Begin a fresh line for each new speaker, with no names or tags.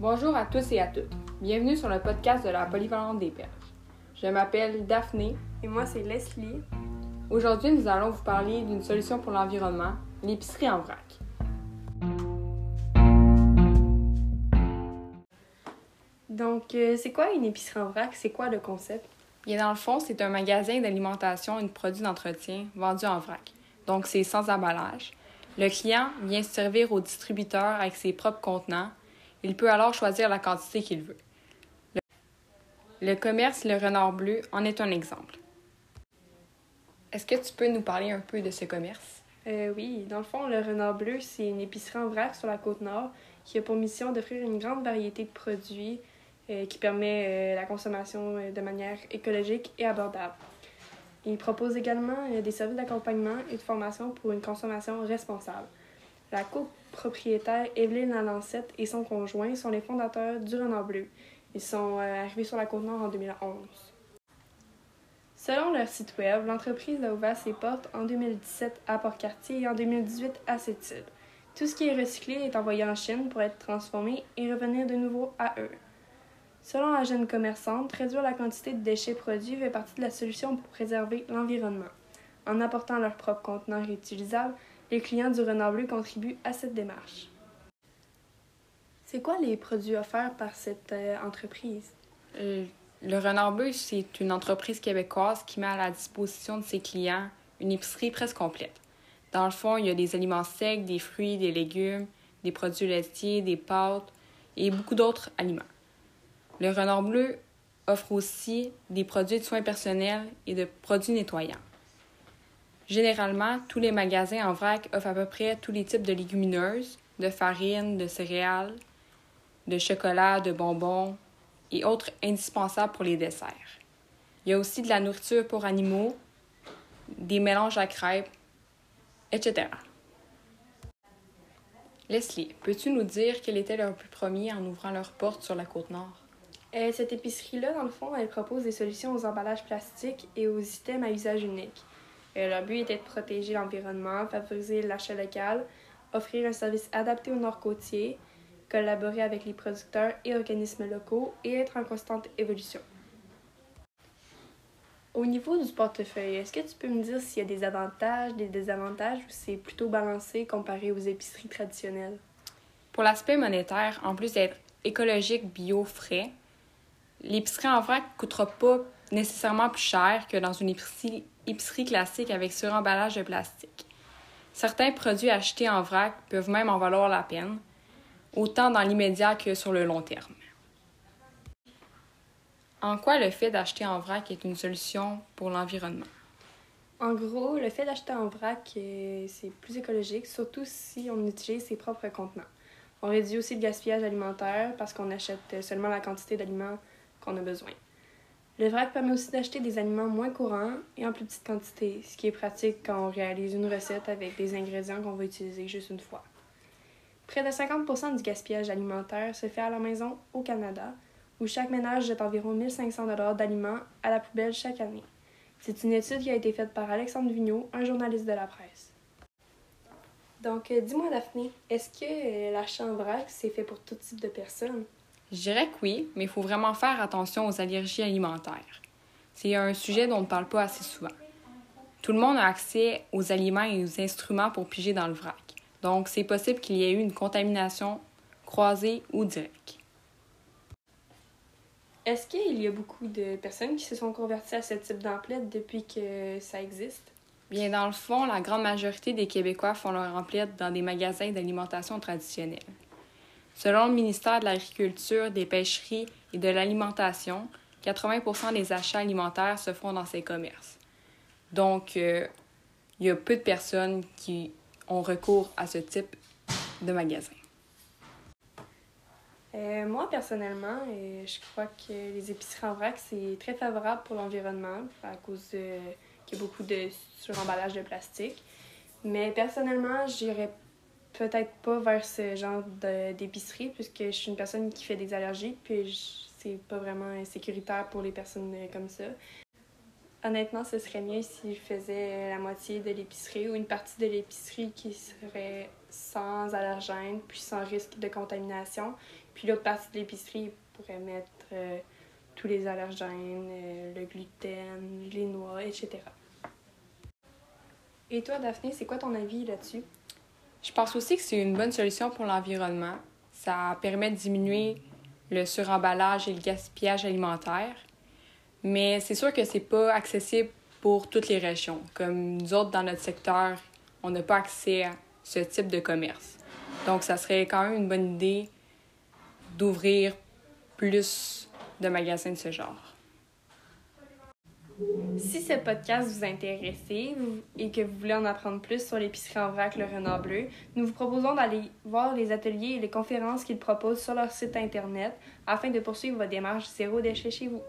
Bonjour à tous et à toutes. Bienvenue sur le podcast de la Polyvalente des Perches. Je m'appelle Daphné.
Et moi, c'est Leslie.
Aujourd'hui, nous allons vous parler d'une solution pour l'environnement, l'épicerie en vrac.
Donc, euh, c'est quoi une épicerie en vrac? C'est quoi le concept?
Bien, dans le fond, c'est un magasin d'alimentation et de produits d'entretien vendus en vrac. Donc, c'est sans emballage. Le client vient se servir au distributeur avec ses propres contenants. Il peut alors choisir la quantité qu'il veut. Le, commerce Le Renard Bleu en est un exemple. Est-ce que tu peux nous parler un peu de ce commerce?
Euh, oui, dans le fond, le Renard Bleu, c'est une épicerie en vrac sur la côte nord qui a pour mission d'offrir une grande variété de produits euh, qui permet euh, la consommation euh, de manière écologique et abordable. Il propose également des services d'accompagnement et de formation pour une consommation responsable. La copropriétaire Evelyne Lalancette et son conjoint sont les fondateurs du Renard Bleu. Ils sont euh, arrivés sur la Côte-Nord en 2011. Selon leur site web, l'entreprise a ouvert ses portes en 2017 à Port-Cartier et en 2018 à Sept-Îles. Tout ce qui est recyclé est envoyé en Chine pour être transformé et revenir de nouveau à eux. Selon la jeune commerçante, réduire la quantité de déchets produits fait partie de la solution pour préserver l'environnement. En apportant leurs propres contenants réutilisables, les clients du Renard Bleu contribuent à cette démarche. C'est quoi les produits offerts par cette euh, entreprise?
Euh, Le Renard Bleu, c'est une entreprise québécoise qui met à la disposition de ses clients une épicerie presque complète. Dans le fond, il y a des aliments secs, des fruits, des légumes, des produits laitiers, des pâtes et beaucoup d'autres aliments. Le Renard Bleu offre aussi des produits de soins personnels et de produits nettoyants. Généralement, tous les magasins en vrac offrent à peu près tous les types de légumineuses, de farine, de céréales, de chocolat, de bonbons et autres indispensables pour les desserts. Il y a aussi de la nourriture pour animaux, des mélanges à crêpes, etc. Leslie, peux-tu nous dire quel était leur but premier en ouvrant leurs portes sur la côte nord?
Euh, cette épicerie-là, dans le fond, elle propose des solutions aux emballages plastiques et aux items à usage unique. Euh, leur but était de protéger l'environnement, favoriser l'achat local, offrir un service adapté au nord côtier, collaborer avec les producteurs et organismes locaux et être en constante évolution. Au niveau du portefeuille, est-ce que tu peux me dire s'il y a des avantages, des désavantages ou c'est plutôt balancé comparé aux épiceries traditionnelles?
Pour l'aspect monétaire, en plus d'être écologique, bio, frais, l'épicerie en vrac ne coûtera pas nécessairement plus cher que dans une épicerie, classique avec suremballage de plastique. Certains produits achetés en vrac peuvent même en valoir la peine, autant dans l'immédiat que sur le long terme. En quoi le fait d'acheter en vrac est une solution pour l'environnement?
En gros, le fait d'acheter en vrac, euh, c'est plus écologique, surtout si on utilise ses propres contenants. On réduit aussi le gaspillage alimentaire parce qu'on achète seulement la quantité d'aliments qu'on a besoin. Le vrac permet aussi d'acheter des aliments moins courants et en plus petite quantité, ce qui est pratique quand on réalise une recette avec des ingrédients qu'on va utiliser juste une fois. Près de 50% du gaspillage alimentaire se fait à la maison au Canada, où chaque ménage jette environ 1500 d'aliments à la poubelle chaque année. C'est une étude qui a été faite par Alexandre Vigneault, un journaliste de la presse. Donc, euh, dis-moi, Daphné, est-ce que euh, l'achat en vrac, c'est fait pour tout type de personnes?
Je dirais que oui, mais il faut vraiment faire attention aux allergies alimentaires. C'est un sujet dont on ne parle pas assez souvent. Tout le monde a accès aux aliments et aux instruments pour piger dans le vrac. Donc, c'est possible qu'il y ait eu une contamination croisée ou directe.
Est-ce qu'il y a beaucoup de personnes qui se sont converties à ce type d'emplette depuis que ça existe?
Bien, dans le fond, la grande majorité des Québécois font leur emplette dans des magasins d'alimentation traditionnels. Selon le ministère de l'Agriculture, des Pêcheries et de l'Alimentation, 80% des achats alimentaires se font dans ces commerces. Donc, euh, il y a peu de personnes qui ont recours à ce type de magasin.
Euh, moi, personnellement, euh, je crois que les épiceries en vrac, c'est très favorable pour l'environnement à cause qu'il y a beaucoup de suremballage de plastique. Mais personnellement, j'irais peut-être pas vers ce genre d'épicerie puisque je suis une personne qui fait des allergies puis c'est pas vraiment sécuritaire pour les personnes euh, comme ça. Honnêtement, ce serait mieux si je faisais la moitié de l'épicerie ou une partie de l'épicerie qui serait sans allergènes, puis sans risque de contamination. Puis l'autre partie de l'épicerie pourrait mettre euh, tous les allergènes, euh, le gluten, les noix, etc. Et toi, Daphné, c'est quoi ton avis là-dessus?
Je pense aussi que c'est une bonne solution pour l'environnement. Ça permet de diminuer le suremballage et le gaspillage alimentaire. Mais c'est sûr que c'est pas accessible pour toutes les régions. Comme nous autres, dans notre secteur, on n'a pas accès à ce type de commerce. Donc, ça serait quand même une bonne idée d'ouvrir plus de magasins de ce genre.
Si ce podcast vous intéresse et que vous voulez en apprendre plus sur l'épicerie en vrac Le Renard Bleu, nous vous proposons d'aller voir les ateliers et les conférences qu'ils proposent sur leur site Internet afin de poursuivre votre démarche zéro déchet chez vous.